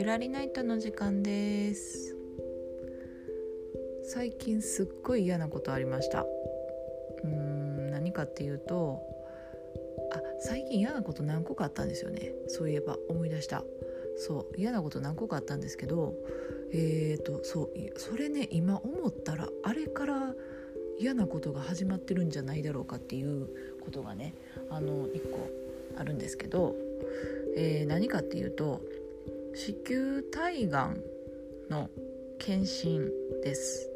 ゆらりナイトの時間です。最近すっごい嫌なことありました。うーん何かっていうとあ最近嫌なこと何個かあったんですよね。そういえば思い出した。そう嫌なこと何個かあったんですけどえーとそうそれね今思ったらあれから嫌なことが始まってるんじゃないだろうかっていうことがねあの1個あるんですけど、えー、何かっていうと子宮体がんの検診です。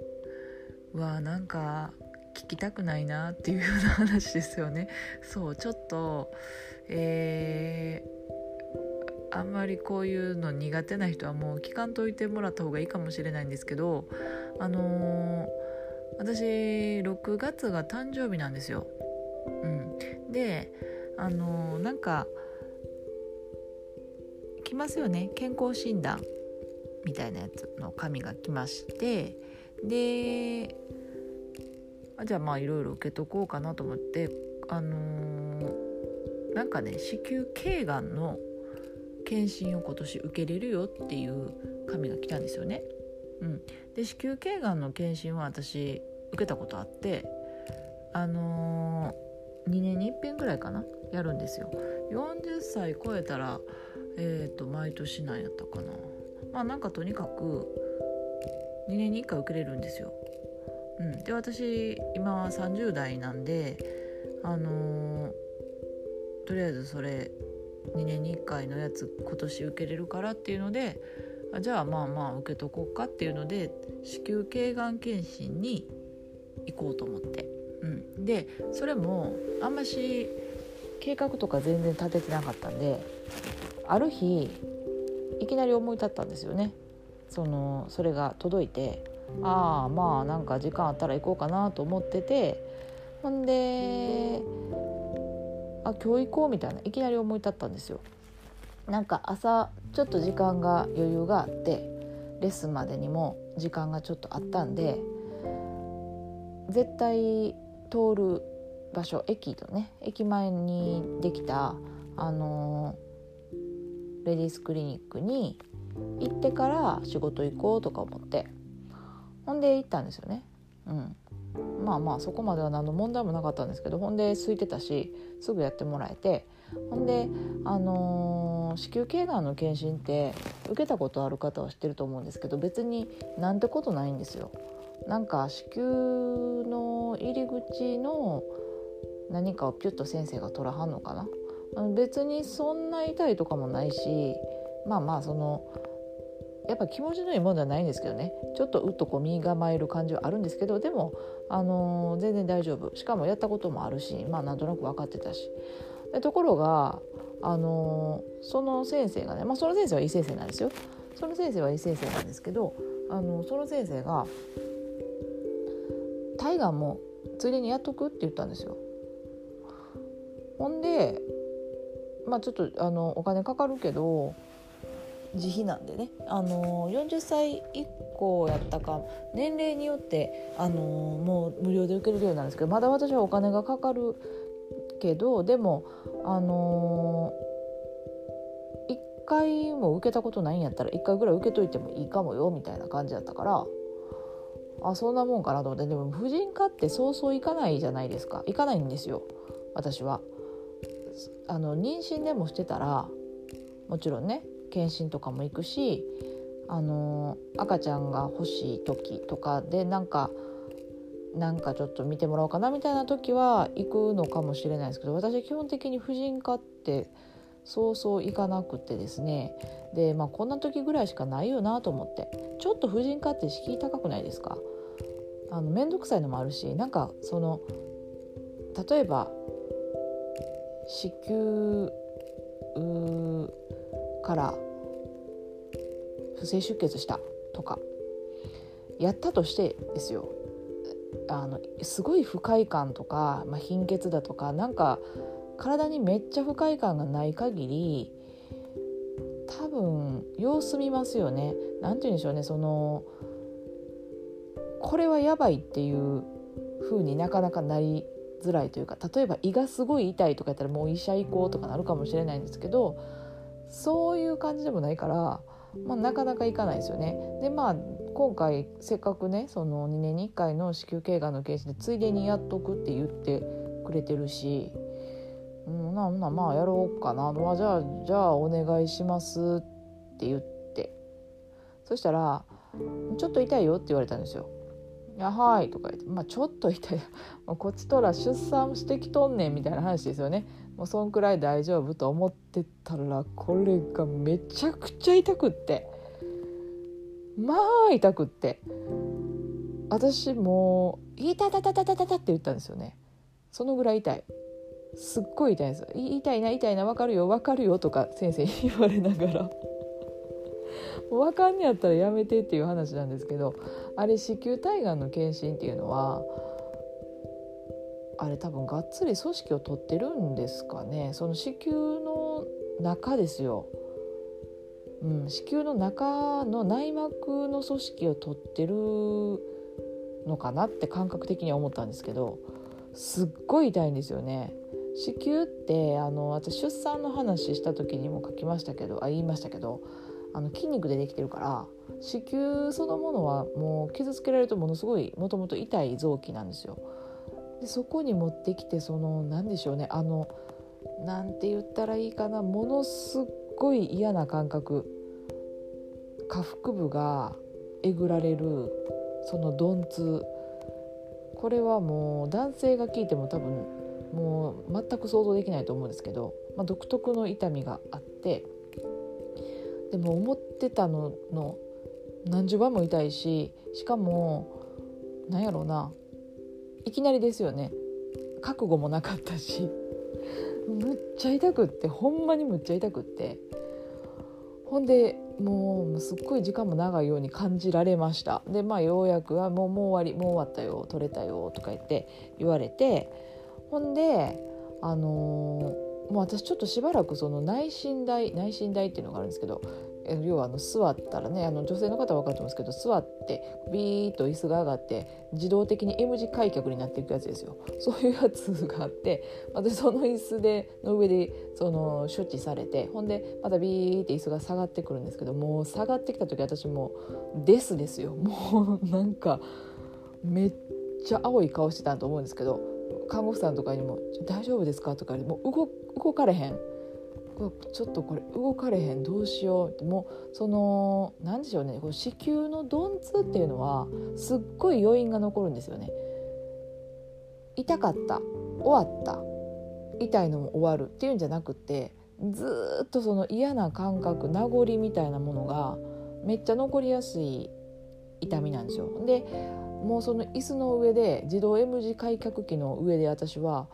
わなんか聞きたくないなっていうような話ですよね。そうちょっとえー、あんまりこういうの苦手な人はもう聞かんといてもらった方がいいかもしれないんですけどあのー、私6月が誕生日なんですよ、うん、であのー、なんか来ますよね。健康診断みたいなやつの紙が来まして。であじゃあまあいろいろ受けとこうかなと思って。あのー、なんかね子宮頸がんの検診を今年受けれるよっていう紙が来たんですよね。うん、で子宮頸がんの検診は私受けたことあって。あのー、2年に1遍ぐらいかな？やるんですよ。40歳超えたらえっ、ー、と毎年なんやったかな。まあなんかとにかく2年に1回受けれるんですよ。うん、で私今30代なんであのー、とりあえずそれ2年に1回のやつ今年受けれるからっていうのでじゃあまあまあ受けとこうかっていうので子宮頸がん検診に行こうと思って、うん、でそれもあんまし計画とか全然立ててなかったんである日いきなり思い立ったんですよね。そのそれが届いてああまあなんか時間あったら行こうかなと思っててほんであ今日行こうみたいないきなり思い立ったんですよ。なんか朝ちょっと時間が余裕があってレッスンまでにも時間がちょっとあったんで絶対通る場所駅とね駅前にできたあのレディースクリニックに行ってから仕事行こうとか思ってほんで行ったんですよね。うんまあまあそこまでは何の問題もなかったんですけどほんで空いてたしすぐやってもらえてほんで、あのー、子宮頸がんの検診って受けたことある方は知ってると思うんですけど別になんてことないんですよ。なんか子宮の入り口の何かをピュッと先生が取らはんのかな別にそんな痛いとかもないしまあまあそのやっぱ気持ちのいいものではないんですけどねちょっとうっとこう身構える感じはあるんですけどでも、あのー、全然大丈夫しかもやったこともあるしまあなんとなく分かってたしでところが、あのー、その先生がね、まあ、その先生はいい先生なんですよその先生はいい先生なんですけど、あのー、その先生が「大河もついでにやっとく?」って言ったんですよ。ほんでまあちょっとあのお金かかるけど自費なんでね、あの40歳以降やったか年齢によって、あのもう無料で受けるようなんですけどまだ私はお金がかかるけどでも、あの1回も受けたことないんやったら1回ぐらい受けといてもいいかもよみたいな感じだったからあそんなもんかなと思って。でも婦人科ってそうそう行かないじゃないですか。行かないんですよ私は。あの妊娠でもしてたらもちろんね検診とかも行くしあの赤ちゃんが欲しい時とかでなんかなんかちょっと見てもらおうかなみたいな時は行くのかもしれないですけど私基本的に婦人科ってそうそう行かなくてですね。で、まあ、こんな時ぐらいしかないよなと思って。ちょっと婦人科って敷居高くないですか？あの面倒くさいのもあるしなんかその例えば子宮から不正出血したとかやったとしてですよあのすごい不快感とか、まあ、貧血だとかなんか体にめっちゃ不快感がない限り多分様子見ますよね。なんて言うんでしょうねそのこれはやばいっていう風になかなかなりづらいというか例えば胃がすごい痛いとかやったらもう医者行こうとかなるかもしれないんですけどそういう感じでもないからまあ、なかなかいかないですよね。でまあ今回せっかくねその2年に1回の子宮頸がんの検診でついでにやっとくって言ってくれてるし、うん、ななまあやろうかな、まあ、じゃあじゃあお願いしますって言ってそしたら「ちょっと痛いよ」って言われたんですよ。やはい」とか言って「まあ、ちょっと痛い。こっちとら出産してきとんねん」みたいな話ですよね。もうそんくらい大丈夫と思ってたらこれがめちゃくちゃ痛くって。まあ痛くって。私もう「痛い痛い痛い痛い痛い」って言ったんですよね。そのぐらい痛い。すっごい痛いです痛いな痛いな分かるよ分かるよとか先生に言われながら。もう分かんねやったらやめてっていう話なんですけどあれ子宮体がんの検診っていうのはあれ多分がっつり組織を取ってるんですかね。その子宮の中ですよ、うん、子宮の中の内膜の組織を取ってるのかなって感覚的には思ったんですけどすっごい痛いんですよね。子宮ってあの私出産の話した時にも書きましたけどあ言いましたけどあの筋肉でできてるから子宮そのものはもう傷つけられるとものすごいもともと痛い臓器なんですよ。でそこに持ってきてその何でしょうねあのなんて言ったらいいかなものすっごい嫌な感覚下腹部がえぐられるその鈍痛これはもう男性が聞いても多分もう全く想像できないと思うんですけど、まあ、独特の痛みがあってでも思ってたのの何十倍も痛いししかもなんやろうないきなりですよね。覚悟もなかったしむっちゃ痛くってほんまにむっちゃ痛くって。ほんでもうすっごい時間も長いように感じられました。でまあようやくはもうもう終わりもう終わったよ取れたよとか言って言われて。ほんであのーもう私ちょっとしばらくその内診台内診台っていうのがあるんですけど要はあの座ったらねあの女性の方は分かると思うんですけど座ってビーッと椅子が上がって自動的に M 字開脚になっていくやつですよ。そういうやつがあって私その椅子での上でその処置されてほんでまたビーって椅子が下がってくるんですけどもう下がってきた時私もうですですよ。もうなんかめっちゃ青い顔してたと思うんですけど看護婦さんとかにも「大丈夫ですか?」とかもう動動かれへんちょっとこれ動かれへんどうしようってもうその何でしょうねこ子宮の鈍痛っていうのはすっごい余韻が残るんですよね。痛かった終わった痛いのも終わるっていうんじゃなくてずっとその嫌な感覚名残みたいなものがめっちゃ残りやすい痛みなんですよ。でもうその椅子の上で自動 M 字開脚機の上で私は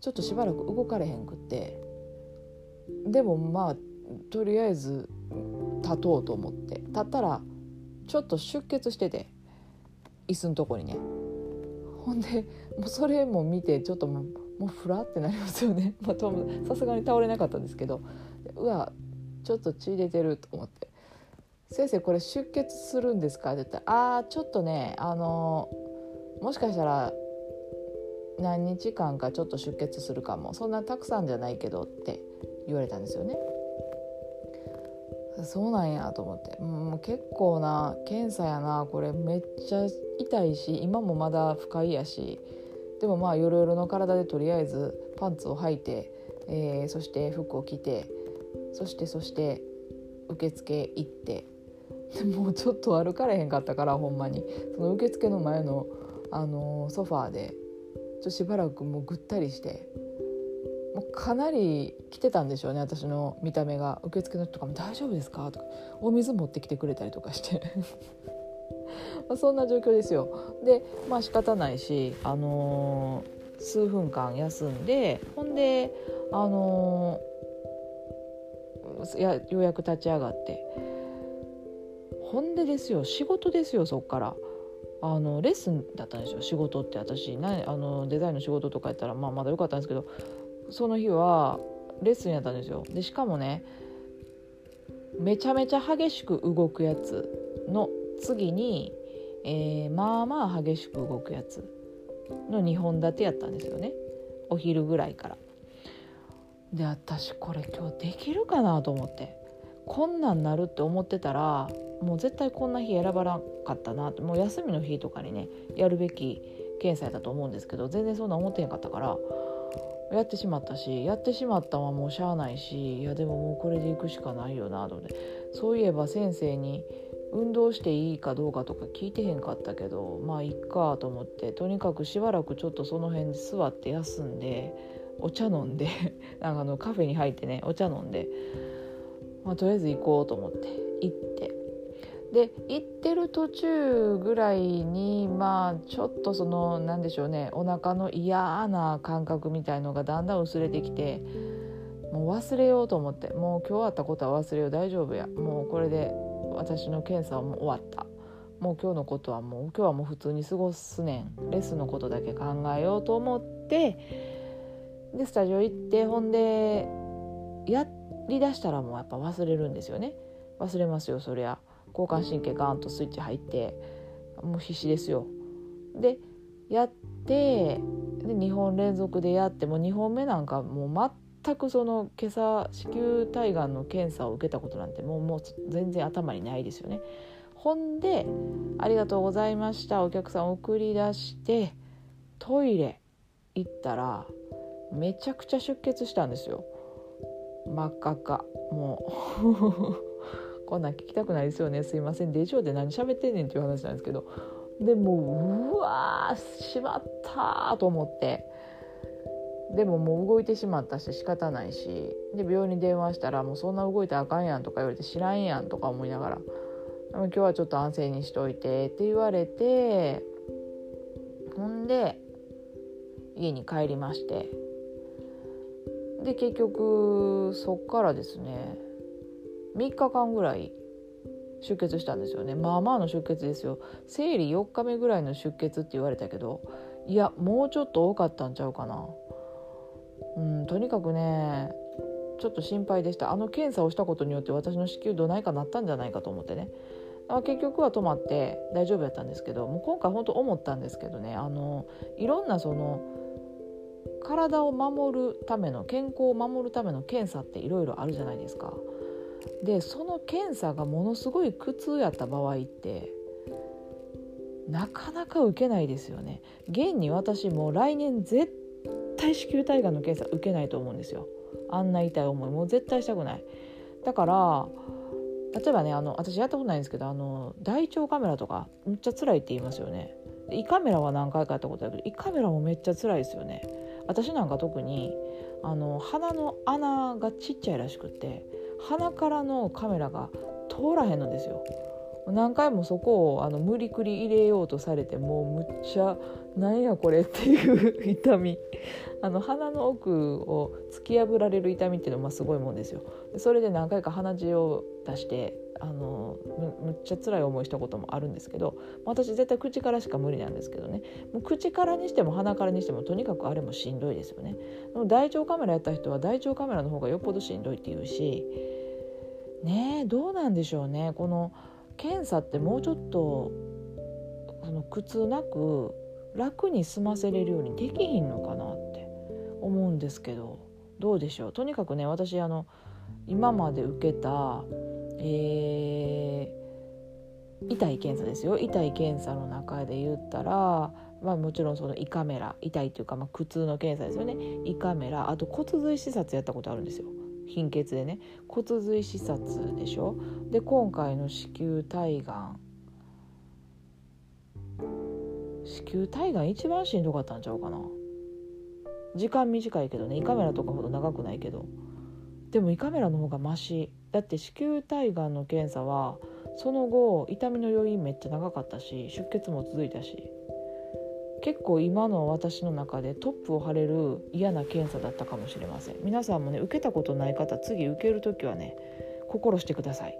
ちょっとしばらく動かれへんくって。でもまあとりあえず立とうと思って。立ったらちょっと出血してて。椅子のとこにね。ほんでもうそれも見てちょっともうもうふらってなりますよね。さすがに倒れなかったんですけど。うわちょっと血出てると思って「先生これ出血するんですか?」って言ったら「あーちょっとねあのもしかしたら何日間かちょっと出血するかもそんなたくさんじゃないけど」って言われたんですよね。そうなんやと思ってもう結構な検査やなこれめっちゃ痛いし今もまだ不快やしでもまあよろよろの体でとりあえずパンツを履いて、えー、そして服を着てそしてそして受付行ってもうちょっと歩かれへんかったからほんまにその受付の前の、あの、ソファーでちょしばらくもうぐったりしてもうかなり来てたんでしょうね私の見た目が受付の人とかも「大丈夫ですか?」とかお水持ってきてくれたりとかして まそんな状況ですよ。でまあ仕方ないし、あのー、数分間休んでほんで、あのー、やようやく立ち上がってほんでですよ。仕事ですよそっから。あのレッスンだったんですよ仕事って。私なあのデザインの仕事とかやったら、まあ、まだ良かったんですけどその日はレッスンやったんですよ。でしかもねめちゃめちゃ激しく動くやつの次に、えー、まあまあ激しく動くやつの2本立てやったんですよね。お昼ぐらいから。で私これ今日できるかなと思って。こんなんなるって思ってたらもう絶対こんな日選ばなかったなもう休みの日とかにねやるべき検査やったと思うんですけど全然そんな思ってへんかったからやってしまったしやってしまったはもうしゃあないしいやでももうこれでいくしかないよなと思ってそういえば先生に運動していいかどうかとか聞いてへんかったけどまあいっかと思ってとにかくしばらくちょっとその辺で座って休んでお茶飲んで なんかあのカフェに入ってねお茶飲んで、まあ、とりあえず行こうと思って行ってで行ってる途中ぐらいにまあちょっとその何でしょうねお腹の嫌な感覚みたいのがだんだん薄れてきてもう忘れようと思ってもう今日あったことは忘れよう大丈夫やもうこれで私の検査はもう終わった。もう今日のことはもう今日はもう普通に過ごすねん。レッスンのことだけ考えようと思ってでスタジオ行ってほんでやりだしたらもうやっぱ忘れるんですよね。忘れますよそりゃ。交感神経ガーンとスイッチ入ってもう必死ですよ。でやってで2本連続でやっても2本目なんかもう全くその今朝子宮体がんの検査を受けたことなんてもうもう全然頭にないですよね。ほんで「ありがとうございました。お客さん送り出してトイレ行ったらめちゃくちゃ出血したんですよ。真っ赤っか。もう。こんなん聞きたくないですよね。すいません。でしょで何喋ってんねんっていう話なんですけど。でもううわーしまったと思って。でももう動いてしまったし仕方ないし。で病院に電話したらもうそんな動いたらあかんやんとか言われて知らんやんとか思いながら。今日はちょっと安静にしといてって言われて。ほんで家に帰りまして。で結局そっからですね。3日間ぐらい出血したんですよね。まあまあの出血ですよ。生理4日目ぐらいの出血って言われたけどいやもうちょっと多かったんちゃうかな。うんとにかくねちょっと心配でした。あの検査をしたことによって私の子宮どないかなったんじゃないかと思ってね。結局は止まって大丈夫やったんですけどもう今回本当思ったんですけどねあのいろんなその体を守るための健康を守るための検査っていろいろあるじゃないですか。でその検査がものすごい苦痛やった場合ってなかなか受けないですよね。現に私も来年絶対子宮体がんの検査受けないと思うんですよ。あんな痛い思いもう絶対したくない。だから例えばねあの私やったことないんですけどあの大腸カメラとかめっちゃ辛いって言いますよね。胃カメラは何回かやったことあるけど胃カメラもめっちゃ辛いですよね。私なんか特にあの鼻の穴がちっちゃいらしくって鼻からのカメラが通らへんのですよ。何回もそこをあの無理くり入れようとされてもうむっちゃなんやこれっていう痛み。あの鼻の奥を突き破られる痛みっていうのはすごいもんですよ。それで何回か鼻血を出してあのむっちゃ辛い思いしたこともあるんですけど私絶対口からしか無理なんですけどね。もう口からにしても鼻からにしてもとにかくあれもしんどいですよね。でも大腸カメラやった人は大腸カメラの方がよっぽどしんどいっていうしねえどうなんでしょうね。この検査ってもうちょっとその苦痛なく楽に済ませれるようにできひんのかなって思うんですけどどうでしょう？とにかくね私あの今まで受けたえー、痛い検査ですよ。痛い検査の中で言ったら、まあ、もちろんその胃カメラ痛いっていうか、まあ、苦痛の検査ですよね。胃カメラあと骨髄視察やったことあるんですよ。貧血でね骨髄視察でしょ？で今回の子宮体がん。子宮体がん一番しんどかったんちゃうかな。時間短いけどね胃カメラとかほど長くないけど。でも胃カメラの方がマシ。だって子宮体がんの検査はその後痛みの余韻めっちゃ長かったし出血も続いたし。結構今の私の中でトップを張れる嫌な検査だったかもしれません。皆さんもね受けたことない方次受ける時はね心してください。